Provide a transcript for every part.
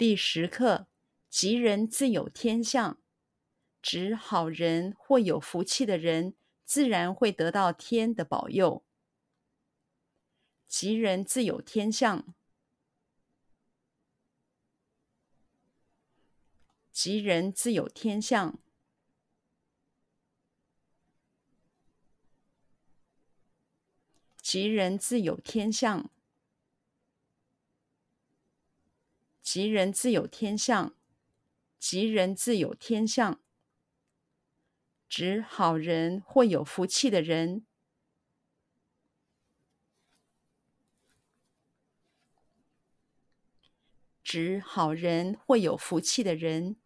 第十课：吉人自有天相，指好人或有福气的人，自然会得到天的保佑。吉人自有天相，吉人自有天相，吉人自有天相。吉人自有天相，吉人自有天相，指好人或有福气的人，指好人或有福气的人，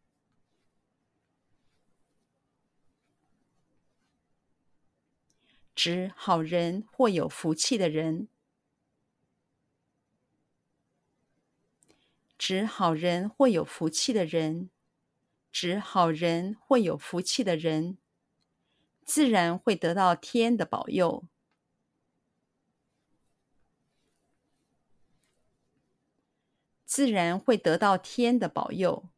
指好人或有福气的人。指好人或有福气的人，指好人或有福气的人，自然会得到天的保佑，自然会得到天的保佑，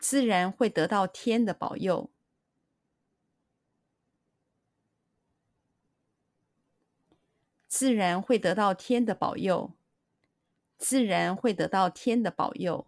自然会得到天的保佑。自然会得到天的保佑，自然会得到天的保佑。